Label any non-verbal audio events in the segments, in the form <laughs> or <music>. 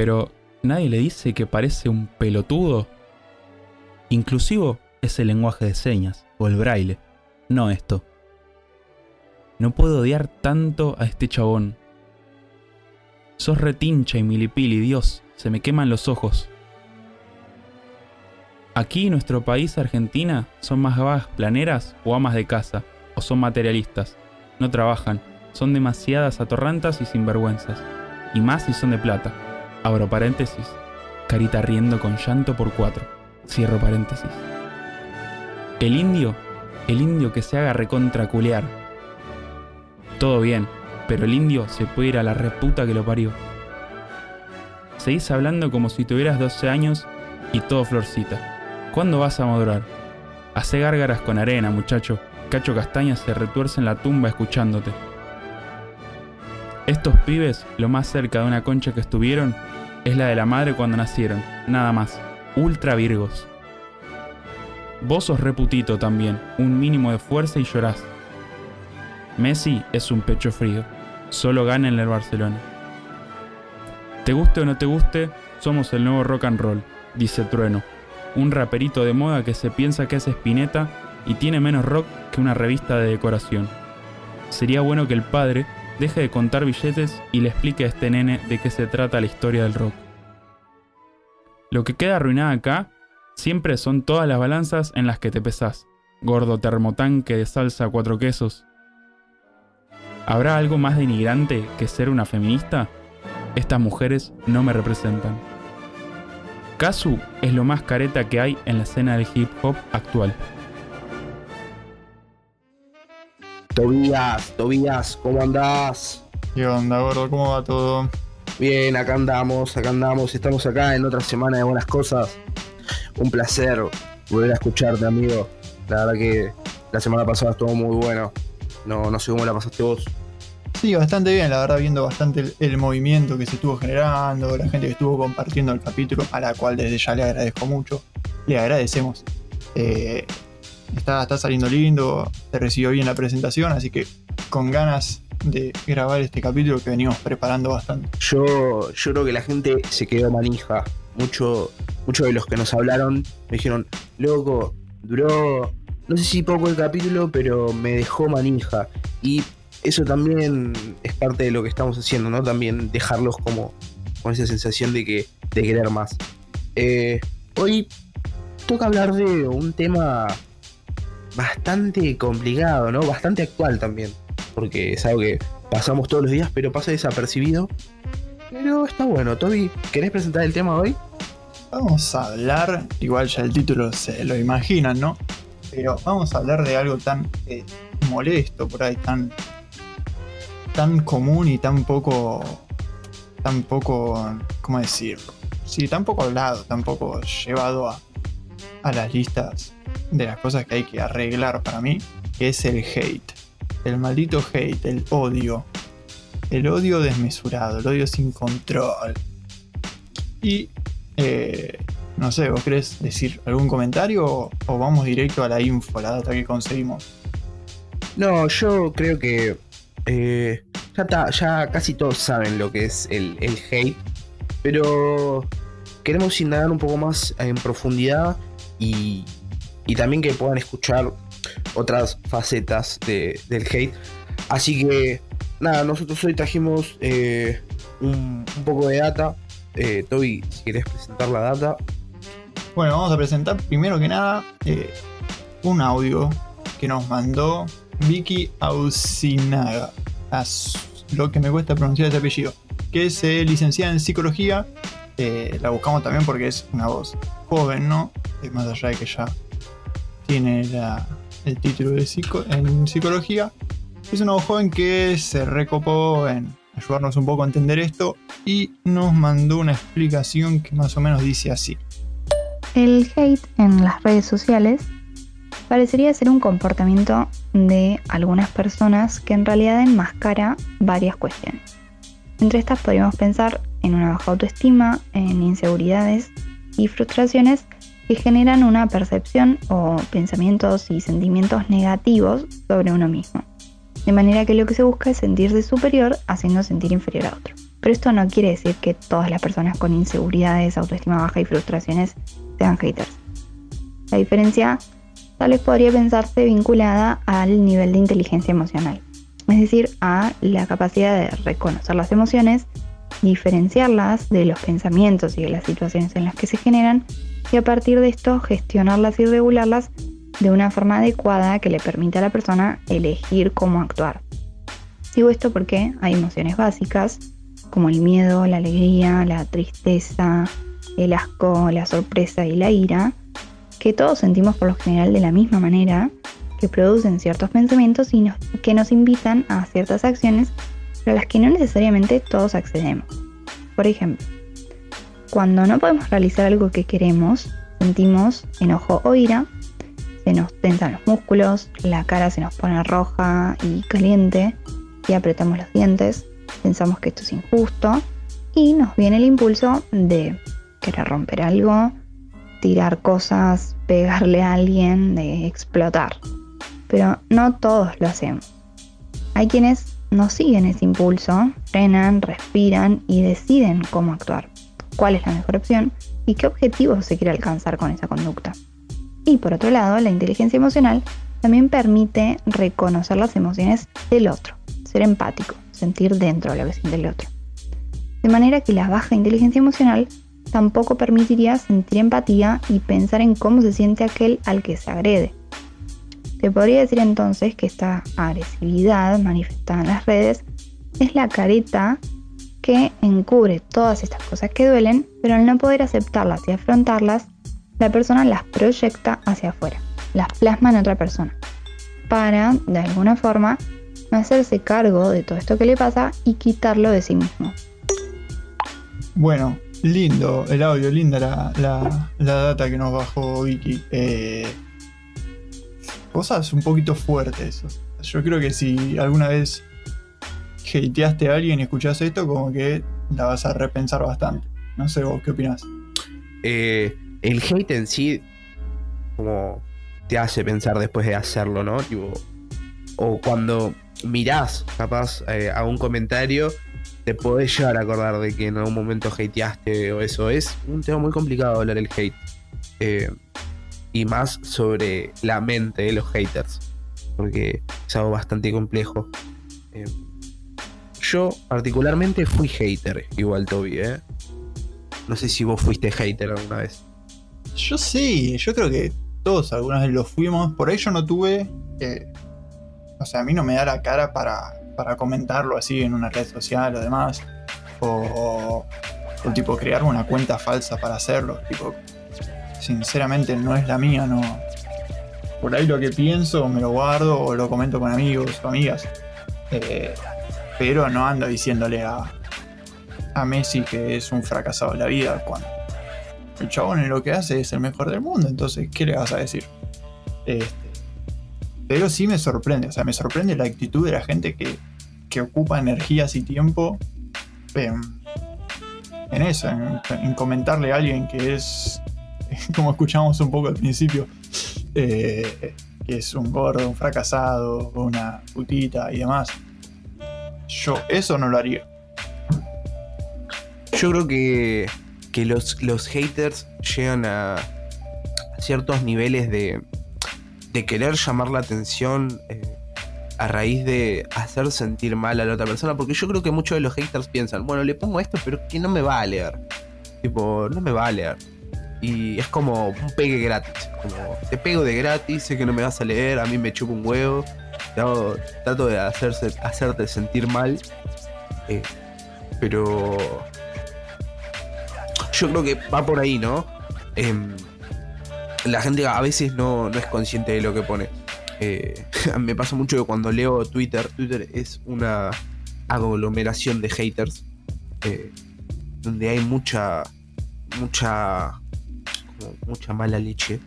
Pero nadie le dice que parece un pelotudo. Inclusivo es el lenguaje de señas o el braille, no esto. No puedo odiar tanto a este chabón. Sos retincha y milipili, Dios, se me queman los ojos. Aquí, nuestro país, Argentina, son más vagas planeras o amas de casa, o son materialistas. No trabajan, son demasiadas atorrantas y sinvergüenzas. Y más si son de plata. Abro paréntesis. Carita riendo con llanto por cuatro. Cierro paréntesis. El indio, el indio que se haga recontraculear. Todo bien, pero el indio se puede ir a la reputa que lo parió. Seguís hablando como si tuvieras 12 años y todo florcita. ¿Cuándo vas a madurar? Hacé gárgaras con arena, muchacho. Cacho Castaña se retuerce en la tumba escuchándote. Estos pibes, lo más cerca de una concha que estuvieron, es la de la madre cuando nacieron, nada más. Ultra virgos. Vos sos reputito también, un mínimo de fuerza y llorás. Messi es un pecho frío, solo gana en el Barcelona. Te guste o no te guste, somos el nuevo rock and roll, dice Trueno, un raperito de moda que se piensa que es Spinetta y tiene menos rock que una revista de decoración. Sería bueno que el padre deje de contar billetes y le explique a este nene de qué se trata la historia del rock. Lo que queda arruinado acá siempre son todas las balanzas en las que te pesás. Gordo termotanque de salsa cuatro quesos. ¿Habrá algo más denigrante que ser una feminista? Estas mujeres no me representan. Kazu es lo más careta que hay en la escena del hip hop actual. Tobías, Tobías, ¿cómo andás? ¿Qué onda, gordo? ¿Cómo va todo? Bien, acá andamos, acá andamos, estamos acá en otra semana de buenas cosas. Un placer volver a escucharte, amigo. La verdad que la semana pasada estuvo muy bueno. No, no sé cómo la pasaste vos. Sí, bastante bien, la verdad, viendo bastante el, movimiento que se estuvo generando, la gente que estuvo compartiendo el capítulo, a la cual desde ya le agradezco mucho. Le agradecemos. Eh, está, está saliendo lindo, se recibió bien la presentación, así que con ganas de grabar este capítulo que venimos preparando bastante. Yo, yo creo que la gente se quedó manija. Mucho, muchos de los que nos hablaron me dijeron, loco, duró, no sé si poco el capítulo, pero me dejó manija. Y eso también es parte de lo que estamos haciendo, ¿no? También dejarlos como con esa sensación de que de querer más. Eh, hoy toca hablar de un tema bastante complicado, ¿no? Bastante actual también, porque es algo que pasamos todos los días, pero pasa desapercibido. Pero está bueno. Toby, ¿querés presentar el tema hoy? Vamos a hablar, igual ya el título se lo imaginan, ¿no? Pero vamos a hablar de algo tan eh, molesto por ahí, tan tan común y tan poco, tan poco, ¿cómo decirlo? Sí, tan poco hablado, tan poco llevado a, a las listas de las cosas que hay que arreglar para mí, que es el hate. El maldito hate, el odio. El odio desmesurado, el odio sin control. Y, eh, no sé, ¿vos querés decir algún comentario o, vamos directo a la info, la data que conseguimos? No, yo creo que eh, ya, ya casi todos saben lo que es el, hate, pero queremos indagar un poco más en profundidad y, también que puedan escuchar otras facetas del hate. Así que nada, nosotros hoy trajimos eh, un, poco de data. Eh, Toby, si querés presentar la data. Bueno, vamos a presentar primero que nada un audio que nos mandó Vicky Ausinaga. lo que me cuesta pronunciar ese apellido. Que es eh, licenciada en psicología. Eh, la buscamos también porque es una voz joven, ¿no? Más allá de que ya tiene el título de en psicología. Es voz joven que se recopó en ayudarnos un poco a entender esto y nos mandó una explicación que más o menos dice así. El hate en las redes sociales parecería ser un comportamiento de algunas personas que en realidad enmascara varias cuestiones. Entre estas podríamos pensar en una baja autoestima, en inseguridades y frustraciones que generan una percepción o pensamientos y sentimientos negativos sobre uno mismo. De manera que lo que se busca es sentirse superior haciendo sentir inferior a otro. Pero esto no quiere decir que todas las personas con inseguridades, autoestima baja y frustraciones sean haters. La diferencia tal vez podría pensarse vinculada al nivel de inteligencia emocional, es decir, a la capacidad de reconocer las emociones, diferenciarlas de los pensamientos y de las situaciones en las que se generan y a partir de esto gestionarlas y regularlas de una forma adecuada que le permita a la persona elegir cómo actuar. Digo esto porque hay emociones básicas como el miedo, la alegría, la tristeza, el asco, la sorpresa y la ira, que todos sentimos por lo general de la misma manera, que producen ciertos pensamientos y que nos invitan a ciertas acciones, a las que no necesariamente todos accedemos. Por ejemplo, cuando no podemos realizar algo que queremos, sentimos enojo o ira, se nos tensan los músculos, la cara se nos pone roja y caliente y apretamos los dientes, pensamos que esto es injusto y nos viene el impulso de querer romper algo, tirar cosas, pegarle a alguien, de explotar. Pero no todos lo hacemos. Hay quienes no siguen ese impulso, frenan, respiran y deciden cómo actuar, cuál es la mejor opción y qué objetivo se quiere alcanzar con esa conducta. Y por otro lado, la inteligencia emocional también permite reconocer las emociones del otro, ser empático, sentir dentro de lo que siente el otro. De manera que la baja inteligencia emocional tampoco permitiría sentir empatía y pensar en cómo se siente aquel al que se agrede. Se podría decir entonces que esta agresividad manifestada en las redes es la careta que encubre todas estas cosas que duelen, pero al no poder aceptarlas y afrontarlas, la persona las proyecta hacia afuera, las plasma en otra persona, para, de alguna forma, hacerse cargo de todo esto que le pasa y quitarlo de sí mismo. Bueno, lindo el audio, linda la, data que nos bajó Vicky. Eh, cosas un poquito fuertes. Yo creo que si alguna vez hateaste a alguien y escuchás esto, como que la vas a repensar bastante. No sé vos, ¿qué opinás? Eh, el hate en sí, como te hace pensar después de hacerlo, ¿no? o cuando mirás capaz eh, a un comentario, te podés llegar a acordar de que en algún momento hateaste o eso. Es un tema muy complicado hablar el hate. Eh, y más sobre la mente de los haters. Porque es algo bastante complejo. Yo particularmente fui hater, igual Toby, ¿eh? No sé si vos fuiste hater alguna vez. Yo sí, yo creo que todos alguna vez lo fuimos. Por ahí yo no tuve o sea, a mí no me da la cara para, comentarlo así en una red social o demás. O, tipo crear una cuenta falsa para hacerlo. Tipo, sinceramente no es la mía, no. Por ahí lo que pienso me lo guardo o lo comento con amigos o amigas. Eh, pero no ando diciéndole a, a Messi que es un fracasado en la vida cuando el chabón en lo que hace es el mejor del mundo. Entonces, ¿qué le vas a decir? Este, pero sí me sorprende, o sea, me sorprende la actitud de la gente que, ocupa energías y tiempo en, eso, en, comentarle a alguien que es, <laughs> como escuchamos un poco al principio, eh, que es un gordo, un fracasado, una putita y demás. Yo eso no lo haría. Yo creo que, que los, los haters llegan a ciertos niveles de, de querer llamar la atención eh, a raíz de hacer sentir mal a la otra persona. Porque yo creo que muchos de los haters piensan, bueno, le pongo esto, pero que no me va a leer. Tipo, no me va a leer. Y es como un pegue gratis. Como, te pego de gratis, sé que no me vas a leer, a mí me chupo un huevo. Trato de hacerse, hacerte sentir mal. Eh, pero yo creo que va por ahí, ¿no? Em, la gente a veces no, es consciente de lo que pone. Eh, <laughs> me pasa mucho que cuando leo Twitter, Twitter es una aglomeración de haters, eh, donde hay mucha, mucha, mucha mala leche.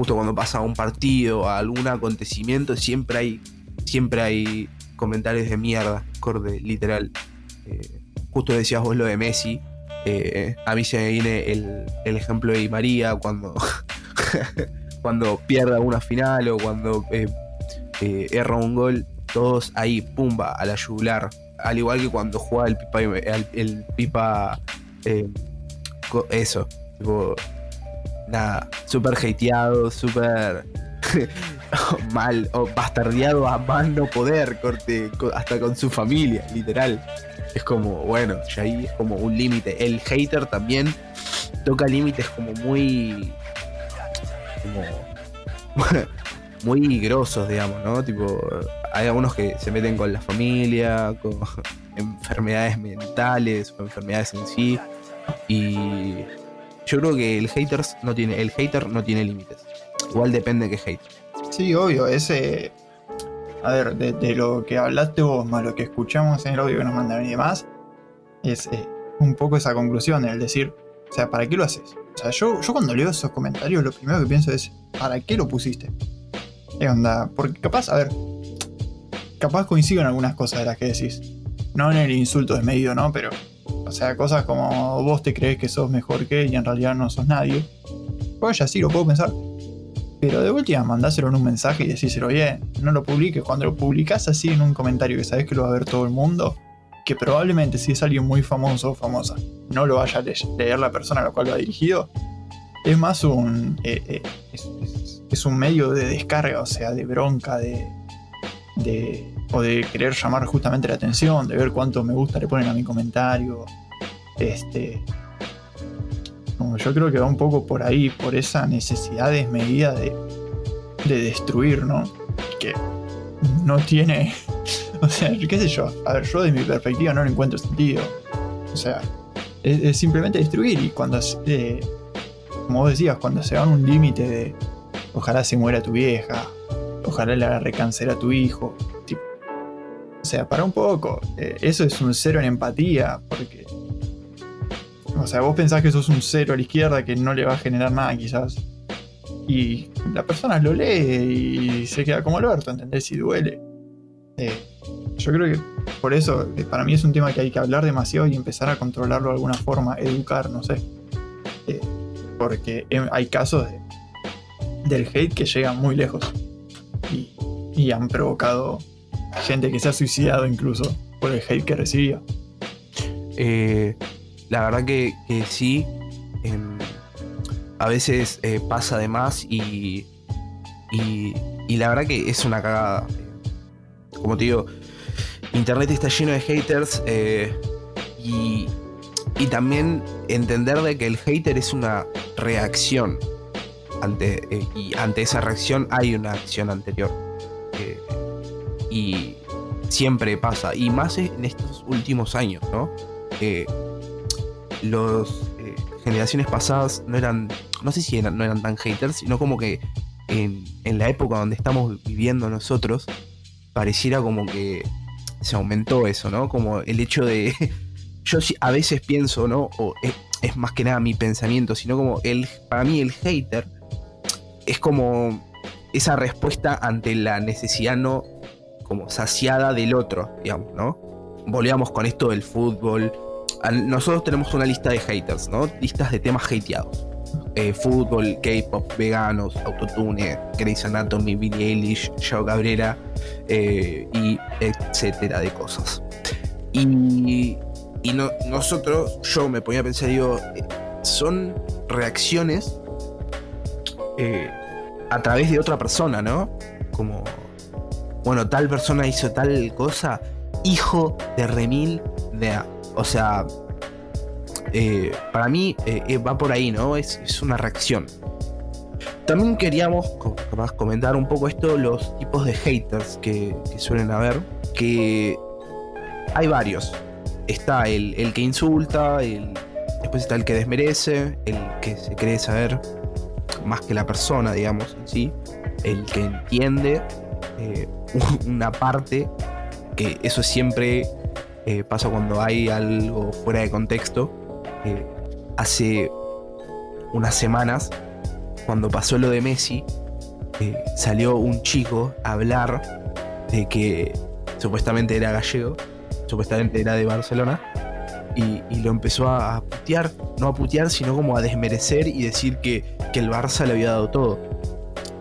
Justo cuando pasa un partido, algún acontecimiento, siempre hay, siempre hay comentarios de mierda, corde, literal. justo decías vos lo de Messi, eh, a mí se me viene el, ejemplo de María cuando, <laughs> cuando pierde una final o cuando eh, eh, erra un gol, todos ahí, pumba, a la yugular, al igual que cuando jugaba el pipa, el, el pipa eh, eso, tipo, nada, súper hateado, súper <laughs> mal, o bastardeado a más no poder, corte, co- hasta con su familia, literal. Es como, bueno, ya ahí es como un límite. El hater también toca límites como muy. como. <laughs> muy grosos, digamos, ¿no? Tipo, hay algunos que se meten con la familia, con <laughs> enfermedades mentales o enfermedades en sí. Y yo creo que el haters no tiene, el hater no tiene límites. Igual depende de qué hate. Sí, obvio, ese. A ver, de, lo que hablaste vos, más lo que escuchamos en el audio que nos mandaron y demás, es eh, un poco esa conclusión, el decir, o sea, ¿para qué lo haces? O sea, yo, yo cuando leo esos comentarios, lo primero que pienso es, ¿para qué lo pusiste? ¿Qué onda? Porque capaz, a ver, capaz coincido en algunas cosas de las que decís. No en el insulto desmedido, ¿no? Pero, o sea, cosas como vos te crees que sos mejor que él y en realidad no sos nadie. Pues ya sí, lo puedo pensar. Pero de última, mandáselo en un mensaje y decíselo bien. No lo publiques. Cuando lo publicás así en un comentario que sabes que lo va a ver todo el mundo, que probablemente si es alguien muy famoso o famosa, no lo vaya a le- leer la persona a la cual lo ha dirigido, es más un. eh, eh, es, un medio de descarga, o sea, de bronca, de o de querer llamar justamente la atención, de ver cuánto me gusta le ponen a mi comentario. Este. Como yo creo que va un poco por ahí, por esa necesidad desmedida de, de destruir, ¿no? Que no tiene. <laughs> O sea, qué sé yo. A ver, yo de mi perspectiva no le encuentro sentido. O sea, es, simplemente destruir. Y cuando, eh, como vos decías, cuando se van un límite de ojalá se muera tu vieja, ojalá le haga cáncer a tu hijo. O sea, para un poco. eh, eso es un cero en empatía, porque. O sea, vos pensás que sos un cero a la izquierda que no le va a generar nada, quizás. Y la persona lo lee y se queda como el orto, ¿entendés? Y duele. Eh, yo creo que por eso, eh, para mí es un tema que hay que hablar demasiado y empezar a controlarlo de alguna forma, educar, no sé. Porque eh, hay casos de- del hate que llegan muy lejos y han provocado gente que se ha suicidado incluso por el hate que recibía. Eh, la verdad que, sí. em, a veces eh, pasa de más y, y. y la verdad que es una cagada. Como te digo, Internet está lleno de haters. eh, y. Y también entender de que el hater es una reacción. Ante, eh, y ante esa reacción hay una acción anterior. Y siempre pasa. Y más en estos últimos años, ¿no? eh, los eh, generaciones pasadas no eran, no sé si eran, no eran tan haters, sino como que en, en la época donde estamos viviendo nosotros, pareciera como que se aumentó eso, ¿no? Como el hecho de, <laughs> yo a veces pienso, ¿no? O es, es más que nada mi pensamiento, sino como el, para mí el hater es como esa respuesta ante la necesidad no como saciada del otro, digamos, ¿no? Volvíamos con esto del fútbol, nosotros tenemos una lista de haters, ¿no? Listas de temas hateados. Eh, fútbol, K-pop, veganos, autotune, Grey's Anatomy, Billie Eilish, Yao Cabrera eh, y etcétera de cosas. Y, y no- nosotros, yo me ponía a pensar, digo, son reacciones eh, a través de otra persona, ¿no? Como, bueno, tal persona hizo tal cosa, hijo de remil de. O sea, eh, para mí eh, eh, va por ahí, ¿no? Es, una reacción. También queríamos comentar un poco esto, los tipos de haters que, suelen haber, que hay varios. Está el, que insulta, el, después está el que desmerece, el que se cree saber más que la persona, digamos, sí, el que entiende eh, <laughs> una parte, que eso siempre eh, pasa cuando hay algo fuera de contexto. Eh, hace unas semanas, cuando pasó lo de Messi, salió un chico a hablar de que supuestamente era gallego, supuestamente era de Barcelona, y, y lo empezó a, a putear, no a putear, sino como a desmerecer y decir que, que el Barça le había dado todo.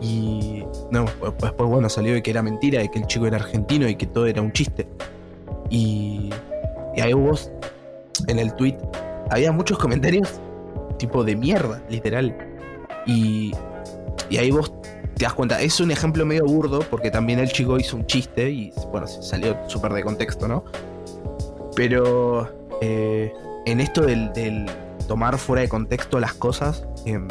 Y no, después bueno, salió de que era mentira, de que el chico era argentino y que todo era un chiste. Y, y ahí vos, en el tweet, había muchos comentarios tipo de mierda, literal. Y, ahí vos te das cuenta, es un ejemplo medio burdo, porque también el chico hizo un chiste y bueno, salió súper de contexto, ¿no? Pero eh, en esto del, del tomar fuera de contexto las cosas, em,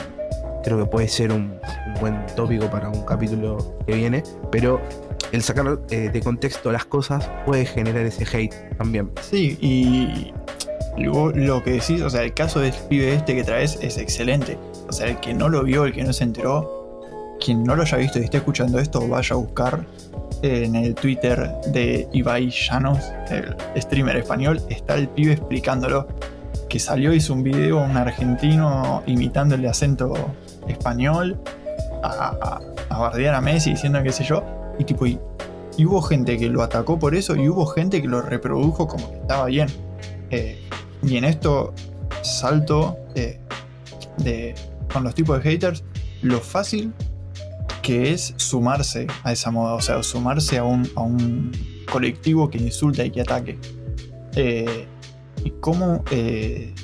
creo que puede ser un, buen tópico para un capítulo que viene, pero el sacar eh, de contexto las cosas puede generar ese hate también. Sí, y luego lo que decís, o sea, el caso del pibe este que traes es excelente. O sea, el que no lo vio, el que no se enteró, quien no lo haya visto y esté escuchando esto, vaya a buscar en el Twitter de Ibai Llanos, el streamer español, está el pibe explicándolo. Que salió, hizo un video, un argentino imitando el acento español, a, a, a bardear a Messi diciendo qué sé yo. Y tipo, y, hubo gente que lo atacó por eso y hubo gente que lo reprodujo como que estaba bien. Eh, y en esto salto eh, de, con los tipos de haters lo fácil que es sumarse a esa moda, o sea, sumarse a un, a un colectivo que insulta y que ataque. Eh, cómo eh,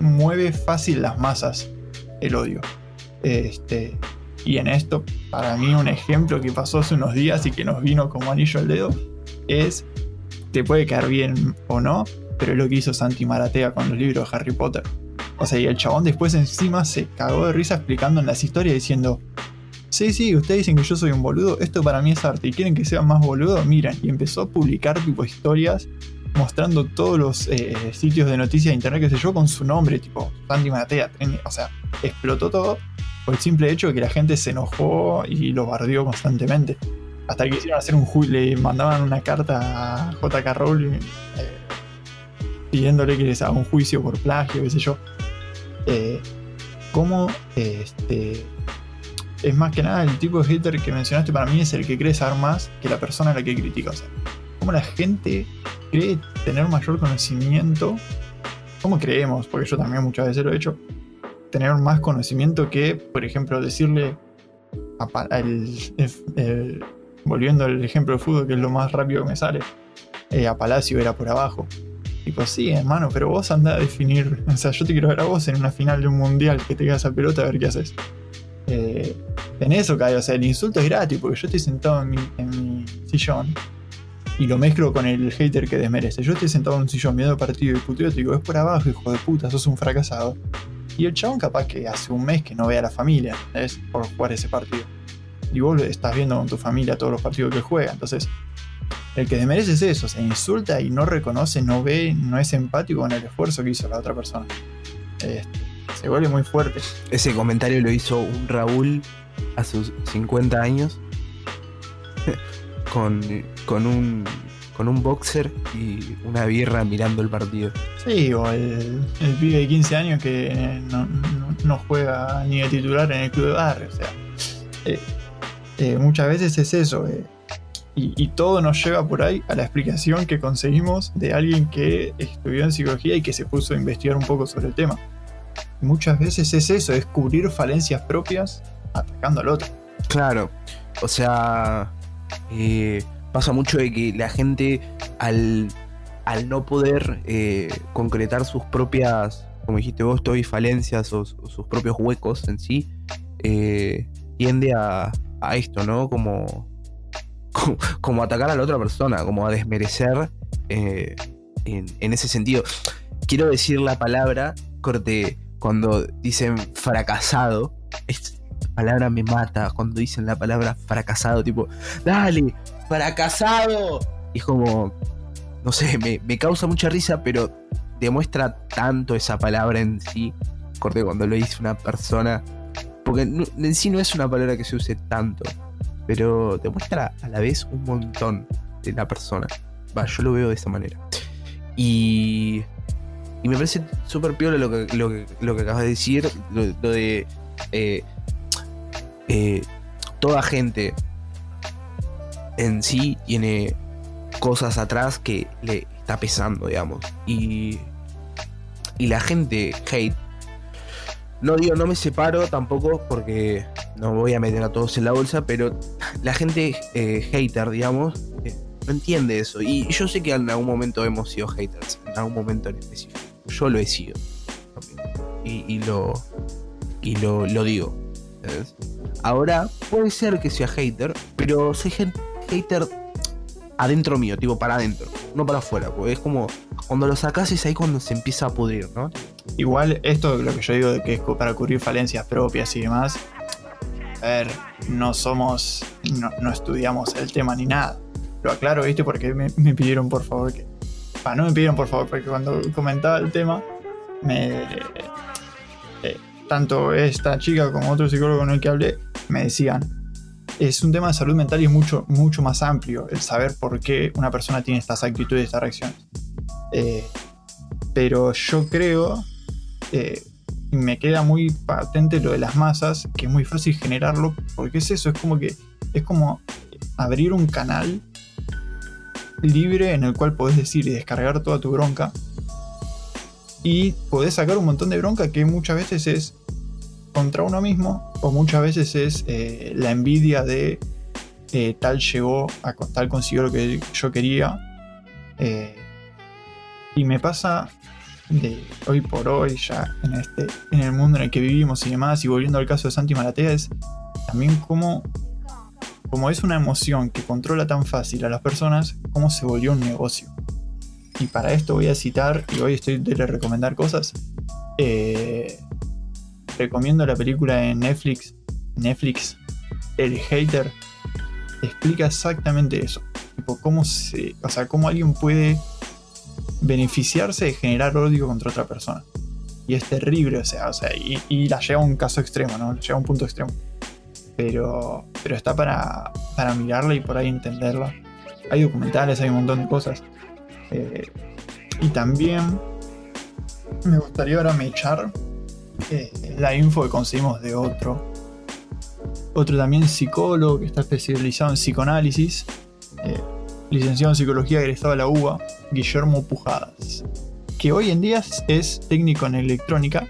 mueve fácil las masas el odio. Este, y en esto, para mí, un ejemplo que pasó hace unos días y que nos vino como anillo al dedo es: te puede caer bien o no, pero es lo que hizo Santi Maratea con los libros de Harry Potter. O sea, y el chabón después encima se cagó de risa explicando en las historias diciendo: Sí, sí, ustedes dicen que yo soy un boludo, esto para mí es arte y quieren que sea más boludo, miren. Y empezó a publicar tipo historias mostrando todos los eh, sitios de noticias de internet, que sé yo, con su nombre, tipo Santi Maratea. O sea, explotó todo por el simple hecho de que la gente se enojó y lo bardeó constantemente. Hasta que quisieron hacer un juicio, le mandaban una carta a JK Rowling eh, pidiéndole que les haga un juicio por plagio, qué sé yo. Eh, ¿Cómo este, es más que nada el tipo de hater que mencionaste para mí es el que cree saber más que la persona a la que critica. O sea, cómo la gente cree tener mayor conocimiento, cómo creemos, porque yo también muchas veces lo he hecho, tener más conocimiento que, por ejemplo, decirle, el- el- volviendo al ejemplo de fútbol, que es lo más rápido que me sale, eh, a Palacio era por abajo. Tipo, sí, hermano, pero vos andá a definir. <laughs> O sea, yo te quiero ver a vos en una final de un mundial que te quedas a pelota a ver qué haces. Eh, en eso cae, o sea, el insulto es gratis, porque yo estoy sentado en mi, en mi sillón y lo mezclo con el hater que desmerece. Yo estoy sentado en un sillón viendo partido y puteo, te digo, es por abajo, hijo de puta, sos un fracasado. Y el chabón capaz que hace un mes que no ve a la familia, ¿sabes? Por jugar ese partido. Y vos estás viendo con tu familia todos los partidos que juega. Entonces, el que desmerece es eso, se insulta y no reconoce, no ve, no es empático con el esfuerzo que hizo la otra persona. Este, se vuelve muy fuerte. Ese comentario lo hizo un Raúl a sus 50 años con, con un con un boxer y una birra mirando el partido. Sí, o el, el pibe de 15 años que no, no- no juega ni de titular en el club de barrio. O sea, eh, eh, muchas veces es eso. eh, y, y todo nos lleva por ahí a la explicación que conseguimos de alguien que estudió en psicología y que se puso a investigar un poco sobre el tema. Muchas veces es eso, es cubrir falencias propias atacando al otro. Claro, o sea, eh, pasa mucho de que la gente al, al no poder eh, concretar sus propias, como dijiste vos, Toby, falencias o, sus propios huecos en sí, eh, tiende a, a esto, ¿no? Como, como, atacar a la otra persona, como a desmerecer en, en ese sentido. Quiero decir la palabra, corte, cuando dicen fracasado, es, palabra me mata cuando dicen la palabra fracasado, tipo, dale, fracasado. Es como, no sé, me, me causa mucha risa, pero demuestra tanto esa palabra en sí, corte, cuando lo dice una persona, porque en sí no es una palabra que se use tanto, pero demuestra a la vez un montón de la persona. Va, yo lo veo de esa manera. Y, y me parece súper piola lo que, lo, que, lo que acabas de decir, lo, lo de eh, eh, toda gente en sí tiene cosas atrás que le está pesando, digamos. Y, y la gente hate. No digo, no me separo tampoco porque no voy a meter a todos en la bolsa, pero la gente eh, hater, digamos, eh, no entiende eso. Y yo sé que en algún momento hemos sido haters, en algún momento en específico. Yo lo he sido. Y, y lo, y lo, lo digo. Ahora, puede ser que sea hater, pero soy hater adentro mío, tipo para adentro, no para afuera. Porque es como cuando lo sacas es ahí cuando se empieza a pudrir, ¿no? Igual, esto lo que yo digo de que es para cubrir falencias propias y demás. A ver, no somos. No, estudiamos el tema ni nada. Lo aclaro, ¿viste? Porque me, me pidieron por favor que. Ah, no me pidieron por favor, porque cuando comentaba el tema, me. Tanto esta chica como otro psicólogo con el que hablé me decían. Es un tema de salud mental y es mucho, mucho más amplio el saber por qué una persona tiene estas actitudes estas reacciones. Eh, pero yo creo eh, me queda muy patente lo de las masas, que es muy fácil generarlo, porque es eso, es como que es como abrir un canal libre en el cual podés decir y descargar toda tu bronca y podés sacar un montón de bronca que muchas veces es contra uno mismo o muchas veces es eh, la envidia de eh, tal llegó a tal consiguió lo que yo quería eh, y me pasa de hoy por hoy, ya en, este, en el mundo en el que vivimos y demás, y volviendo al caso de Santi Maratea, es también como, como es una emoción que controla tan fácil a las personas, cómo se volvió un negocio. Y para esto voy a citar, y hoy estoy de recomendar cosas, eh, recomiendo la película de Netflix, Netflix, El Hater, explica exactamente eso. Tipo, cómo se, o sea, cómo alguien puede beneficiarse de generar odio contra otra persona. Y es terrible, o sea, o sea y, y la lleva a un caso extremo, ¿no? La lleva a un punto extremo. Pero, pero está para, para mirarla y por ahí entenderla. Hay documentales, hay un montón de cosas. Eh, y también me gustaría ahora me echar eh, la info que conseguimos de otro. Otro también psicólogo que está especializado en psicoanálisis. eh, licenciado en psicología egresado de la UBA, Guillermo Pujadas, que hoy en día es técnico en electrónica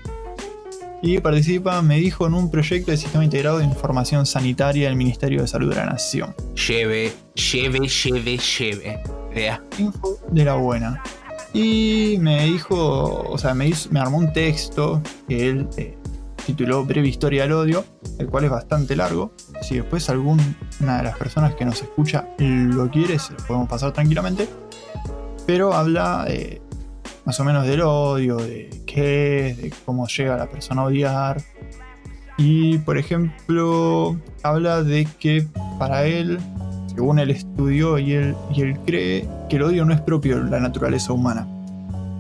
y participa, me dijo, en un proyecto de sistema integrado de información sanitaria del Ministerio de Salud de la Nación. Lleve, lleve, lleve, lleve. Info de la buena. Y me dijo, o sea, me, hizo- me armó un texto que él eh, tituló Breve Historia del Odio, el cual es bastante largo. Si después alguna de las personas que nos escucha lo quiere, se lo podemos pasar tranquilamente. Pero habla eh, más o menos del odio, de qué es, de cómo llega la persona a odiar. Y por ejemplo, habla de que para él según él estudió y él, y él cree que el odio no es propio de la naturaleza humana.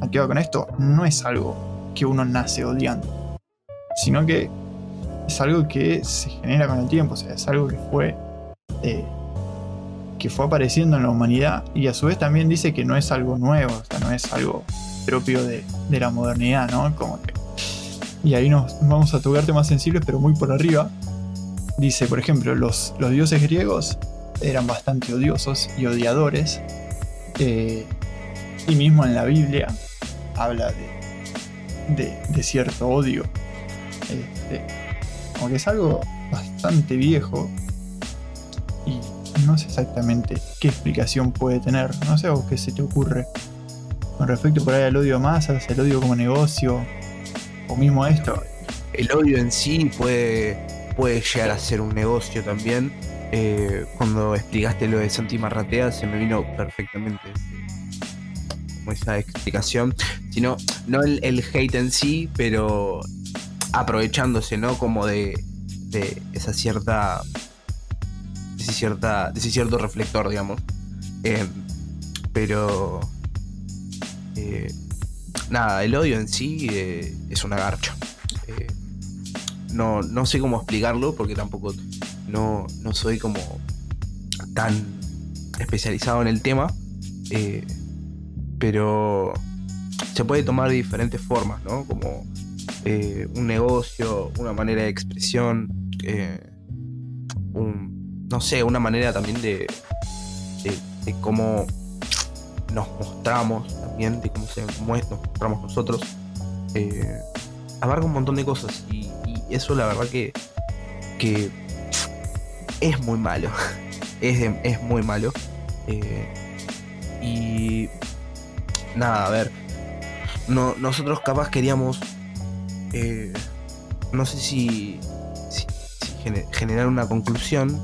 ¿A va con esto? No es algo que uno nace odiando, sino que es algo que se genera con el tiempo, o sea, es algo que fue, eh, que fue apareciendo en la humanidad y a su vez también dice que no es algo nuevo, o sea, no es algo propio de, de la modernidad, ¿no? Como que, y ahí nos vamos a tocar temas sensibles, pero muy por arriba. Dice, por ejemplo, los, los dioses griegos eran bastante odiosos y odiadores. eh, y mismo en la Biblia habla de, de, cierto odio. Este, como que es algo bastante viejo. Y no sé exactamente qué explicación puede tener. No sé vos qué se te ocurre. Con respecto por ahí al odio a masas, el odio como negocio. O mismo esto. El odio en sí puede, puede llegar a ser un negocio también. Eh, cuando explicaste lo de Santi Marratea se me vino perfectamente como esa explicación. Sino, no el, hate en sí, pero aprovechándose, ¿no? Como de, esa cierta. De ese, cierto reflector, digamos. Eh, pero. eh, nada, el odio en sí es una garcha. No, no sé cómo explicarlo porque tampoco no, no soy como tan especializado en el tema. eh, pero se puede tomar de diferentes formas, ¿no? Como eh, un negocio, una manera de expresión, eh, un, no sé, una manera también de, de, cómo nos mostramos también, de cómo se nos mostramos nosotros. Abarca un montón de cosas y, y eso la verdad que, que es muy malo. Es, es muy malo. Eh, Y nada, a ver. No, nosotros capaz queríamos. eh, no sé si, si- si gene- generar una conclusión.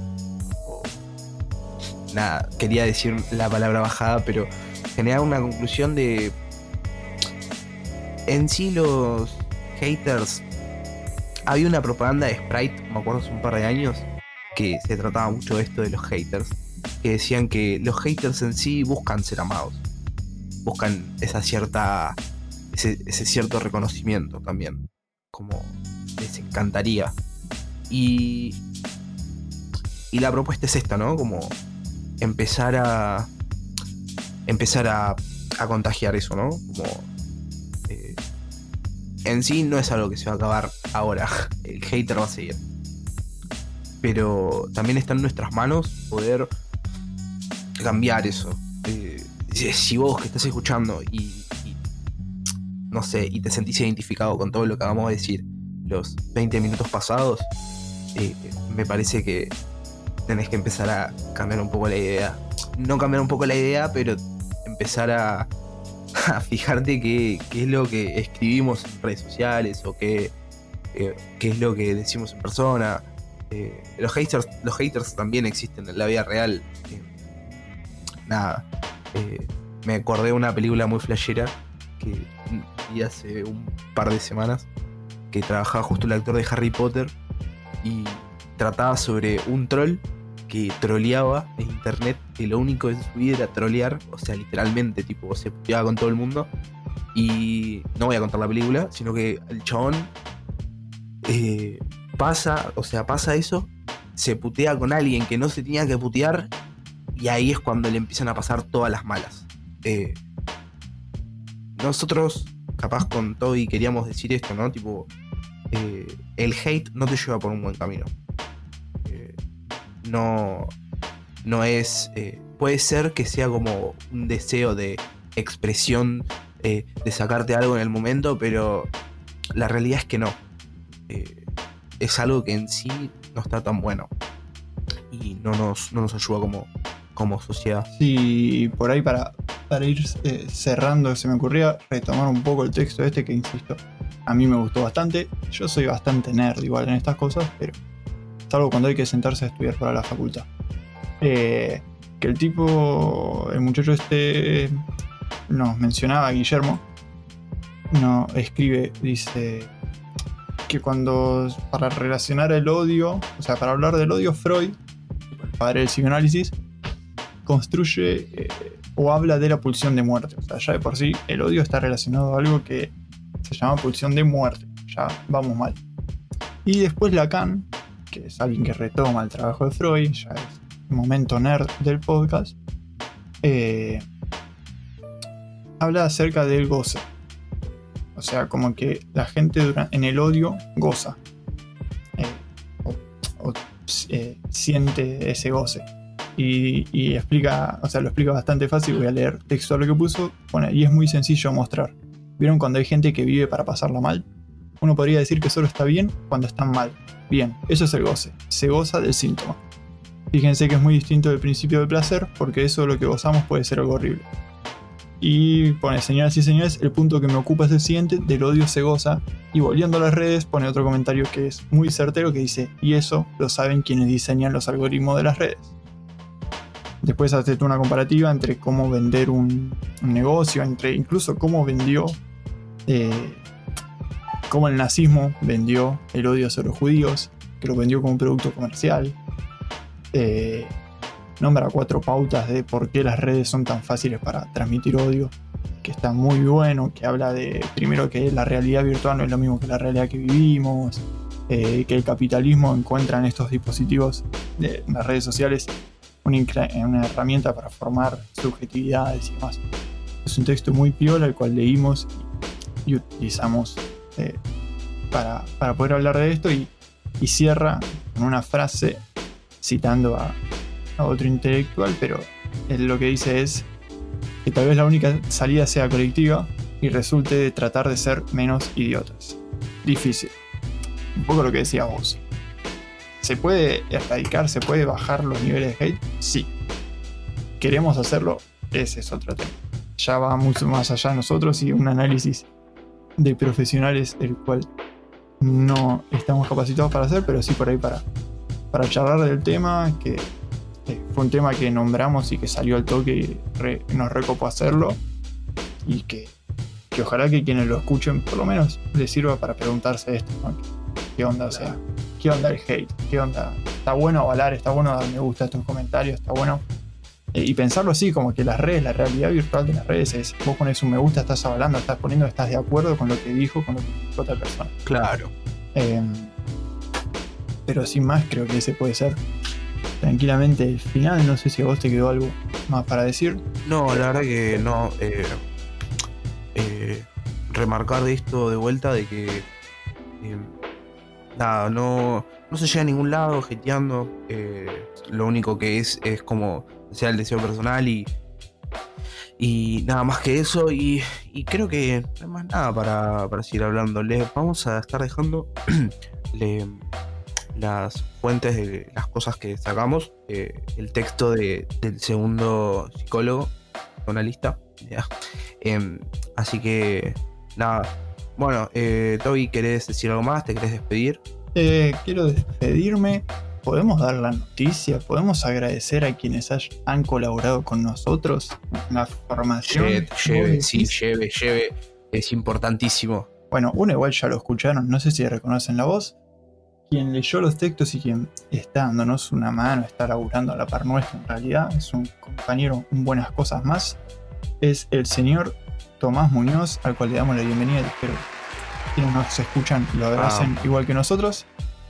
nada, quería decir la palabra bajada, pero generar una conclusión de. En sí, los haters. Había una propaganda de Sprite, me acuerdo hace un par de años, que se trataba mucho de esto de los haters. Que decían que los haters en sí buscan ser amados. Buscan esa cierta. ese, ese cierto reconocimiento también. Como les encantaría. Y. Y la propuesta es esta, ¿no? Como empezar a. empezar a, a contagiar eso, ¿no? Como. eh, en sí no es algo que se va a acabar ahora. <laughs> El hater va a seguir. Pero también está en nuestras manos poder cambiar eso. Eh, si, vos que estás escuchando y, no sé, y te sentís identificado con todo lo que acabamos de decir los 20 minutos pasados, eh, me parece que tenés que empezar a cambiar un poco la idea. No cambiar un poco la idea, pero empezar a, fijarte qué, es lo que escribimos en redes sociales o qué, eh, qué es lo que decimos en persona. Eh, los, haters, los haters también existen en la vida real. Eh, nada, eh, me acordé de una película muy flashera que vi hace un par de semanas que trabajaba justo el actor de Harry Potter y trataba sobre un troll que troleaba en internet, que lo único de su vida era trolear, o sea, literalmente, tipo, se puteaba con todo el mundo. Y no voy a contar la película, sino que el chabón eh, pasa, o sea, pasa eso, se putea con alguien que no se tenía que putear, y ahí es cuando le empiezan a pasar todas las malas. Eh, nosotros, capaz con Toby, queríamos decir esto, ¿no? Tipo, eh, el hate no te lleva por un buen camino. Eh, no, no es. puede ser que sea como un deseo de expresión, de sacarte algo en el momento, pero la realidad es que no. Es algo que en sí no está tan bueno. Y no nos, no nos ayuda como, como sociedad. Sí, por ahí para, para ir eh, cerrando, se me ocurría retomar un poco el texto este que, insisto, a mí me gustó bastante. Yo soy bastante nerd igual en estas cosas, pero salvo cuando hay que sentarse a estudiar para la facultad. Eh, que el tipo, el muchacho este, nos mencionaba, Guillermo, no, escribe, dice que cuando, para relacionar el odio, o sea, para hablar del odio, Freud, el padre del psicoanálisis, construye eh, o habla de la pulsión de muerte. O sea, ya de por sí el odio está relacionado a algo que se llama pulsión de muerte. Ya vamos mal. Y después Lacan, que es alguien que retoma el trabajo de Freud, ya es el momento nerd del podcast, eh, habla acerca del goce. O sea, como que la gente en el odio goza. Eh, o- eh, siente ese goce y, explica, o sea, lo explica bastante fácil, voy a leer textual lo que puso, pone, y es muy sencillo mostrar. ¿Vieron cuando hay gente que vive para pasarla mal? Uno podría decir que solo está bien cuando están mal. Bien, eso es el goce, se goza del síntoma. Fíjense que es muy distinto del principio del placer, porque eso lo que gozamos puede ser algo horrible. Y pone, señoras y señores, el punto que me ocupa es el siguiente, del odio se goza. Y volviendo a las redes, pone otro comentario que es muy certero que dice, y eso lo saben quienes diseñan los algoritmos de las redes. Después hace una comparativa entre cómo vender un, negocio, entre incluso cómo vendió, eh, cómo el nazismo vendió el odio hacia los judíos, que lo vendió como un producto comercial. Eh, nombra cuatro pautas de por qué las redes son tan fáciles para transmitir odio, que está muy bueno, que habla de, primero, que la realidad virtual no es lo mismo que la realidad que vivimos, eh, que el capitalismo encuentra en estos dispositivos de las redes sociales una, una herramienta para formar subjetividades y demás. Es un texto muy piola el cual leímos y, y utilizamos eh, para, para poder hablar de esto y, y cierra con una frase citando a, otro intelectual, pero lo que dice es que tal vez la única salida sea colectiva y resulte de tratar de ser menos idiotas. Difícil. Un poco lo que decías vos. ¿Se puede erradicar, se puede bajar los niveles de hate? Sí. ¿Queremos hacerlo? ese es otro tema. Ya va mucho más allá de nosotros y un análisis de profesionales el cual no estamos capacitados para hacer, pero sí por ahí para, para charlar del tema, que fue un tema que nombramos y que salió al toque y nos recopó hacerlo. Y que, que, ojalá que quienes lo escuchen por lo menos les sirva para preguntarse esto, ¿Qué onda? O sea, ¿qué onda el hate? ¿Qué onda? ¿Está bueno avalar? ¿Está bueno dar me gusta a estos comentarios? ¿Está bueno? Eh, y pensarlo así, como que las redes, la realidad virtual de las redes es, vos pones un me gusta, estás avalando, estás poniendo, estás de acuerdo con lo que dijo, con lo que dijo otra persona. Claro. Em, pero sin más, creo que ese puede ser tranquilamente el final. No sé si a vos te quedó algo más para decir. No, la verdad que no. Eh, eh, remarcar esto de vuelta de que eh, nada, no, no se llega a ningún lado jeteando. lo único que es es como sea el deseo personal y y nada más que eso y, creo que no hay más nada para, para seguir hablando. Les vamos a estar dejando <clears throat> las fuentes de las cosas que sacamos, eh, el texto del segundo psicólogo, analista. Em, así que nada. Bueno, eh, Toby, ¿querés decir algo más? ¿Te querés despedir? Eh, quiero despedirme. ¿Podemos dar la noticia? ¿Podemos agradecer a quienes han colaborado con nosotros en la formación? Lleve, sí, lleve, lleve. Es importantísimo. Bueno, uno igual ya lo escucharon, no sé si reconocen la voz quien leyó los textos y quien está dándonos una mano, está laburando a la par nuestra en realidad, es un compañero un buenas cosas más, es el señor Tomás Muñoz, al cual le damos la bienvenida y espero que quienes nos escuchan lo agradecen igual que nosotros.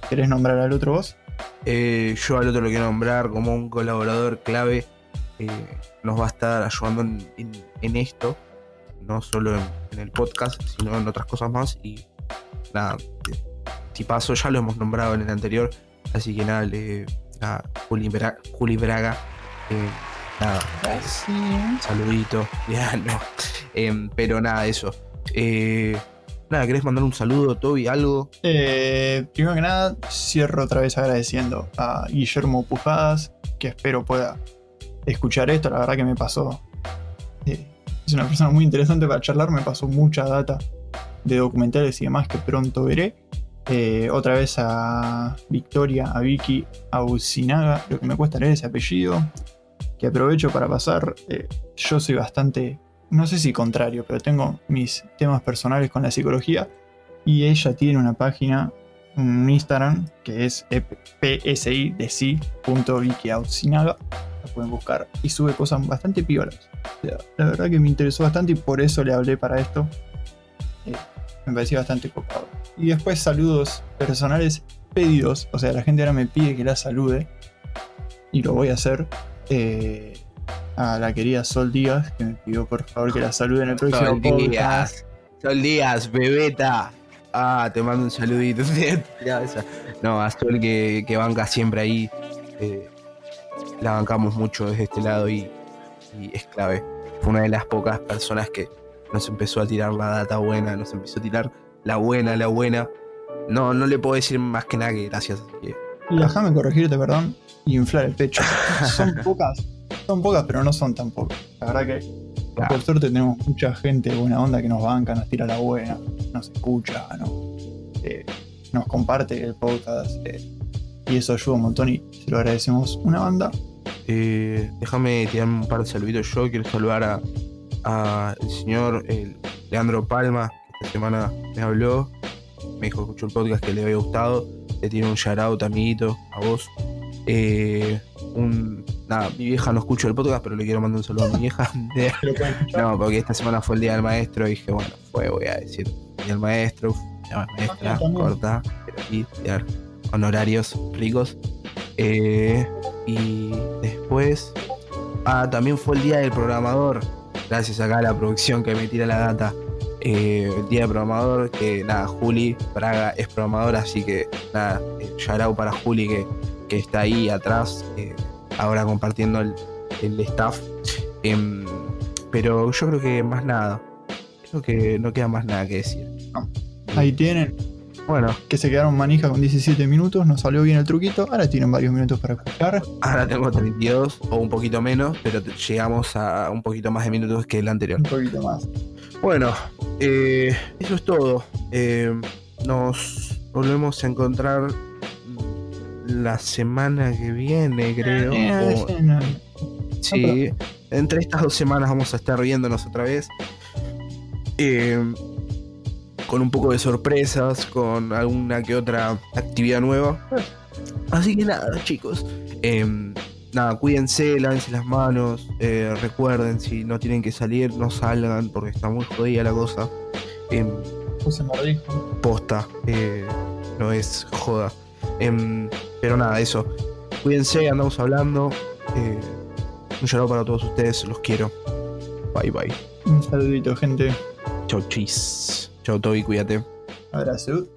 ¿Querés nombrar al otro vos? Eh, yo al otro lo quiero nombrar como un colaborador clave. Eh, nos va a estar ayudando en, esto, no solo en, en, el podcast, sino en otras cosas más. Y nada, tipazo, ya lo hemos nombrado en el anterior, así que nada, le, nada Juli, Braga, eh, nada, saludito, <laughs> ya no, em, pero nada, eso. Eh, nada, ¿querés mandar un saludo, Toby, algo? Eh, primero que nada, cierro otra vez agradeciendo a Guillermo Pujadas, que espero pueda escuchar esto, la verdad que me pasó. es una persona muy interesante para charlar, me pasó mucha data de documentales y demás que pronto veré. Eh, otra vez a Victoria, a Vicky, a Usinaga, lo que me cuesta leer ese apellido, que aprovecho para pasar. Eh, yo soy bastante, no sé si contrario, pero tengo mis temas personales con la psicología y ella tiene una página, un Instagram, que es psi de sí, la pueden buscar y sube cosas bastante piolas. la verdad que me interesó bastante y por eso le hablé para esto. Eh, me pareció bastante copado. Y después saludos personales pedidos. O sea, la gente ahora me pide que la salude. Y lo voy a hacer. Eh, a la querida Sol Díaz, que me pidió por favor que la salude en el próximo Sol Díaz. Sol Díaz, bebeta. Ah, te mando un saludito. <laughs> no, a Sol que, que banca siempre ahí. Eh, la bancamos mucho desde este lado y, y es clave. Fue una de las pocas personas que nos empezó a tirar la data buena, nos empezó a tirar la buena, la buena. No, no le puedo decir más que nada que gracias. Déjame corregirte, perdón, y inflar el pecho. <laughs> son pocas, son pocas, pero no son tan pocas. La verdad que por suerte tenemos mucha gente buena onda que nos banca, nos tira la buena, nos escucha, eh, nos comparte el podcast. Eh, y eso ayuda un montón y se lo agradecemos una banda. Eh, déjame tirar un par de saluditos yo. Quiero saludar a al señor Leandro Palma, que esta semana me habló, me dijo que escuchó el podcast que le había gustado, le tiene un shout out amiguito, a vos. Eh, un, nada, mi vieja no escucha el podcast, pero le quiero mandar un saludo a mi vieja. <laughs> no, porque esta semana fue el día del maestro y dije, bueno, fue, voy a decir, día del maestro, la maestra, corta, pero aquí, honorarios ricos. Eh, y después, ah, también fue el día del programador gracias acá a la producción que me tira la data. Eh, el día de programador, que nada, Juli Braga es programador, así que nada, eh, shout para Juli que, que, está ahí atrás, eh, ahora compartiendo el, el staff. Em, pero yo creo que más nada, creo que no queda más nada que decir. Ahí tienen. Bueno, que se quedaron manija con 17 minutos, nos salió bien el truquito, ahora tienen varios minutos para escuchar. ahora tengo 32 o un poquito menos, pero llegamos a un poquito más de minutos que el anterior. Un poquito más. Bueno, eh, eso es todo. Eh, nos volvemos a encontrar la semana que viene, creo. Eh, o- sí, no. Sí, entre estas dos semanas vamos a estar viéndonos otra vez. Eh, con un poco de sorpresas, con alguna que otra actividad nueva. Así que nada, chicos. eh, nada, cuídense, lávense las manos. eh, recuerden, si no tienen que salir, no salgan porque está muy jodida la cosa. Eh, Puse barbijo. posta, no es joda. Em, pero nada, eso. Cuídense, andamos hablando. eh, un saludo para todos ustedes, los quiero. Bye bye. Un saludito, gente. Chau chis. Chau Toby, cuídate. Abrazo.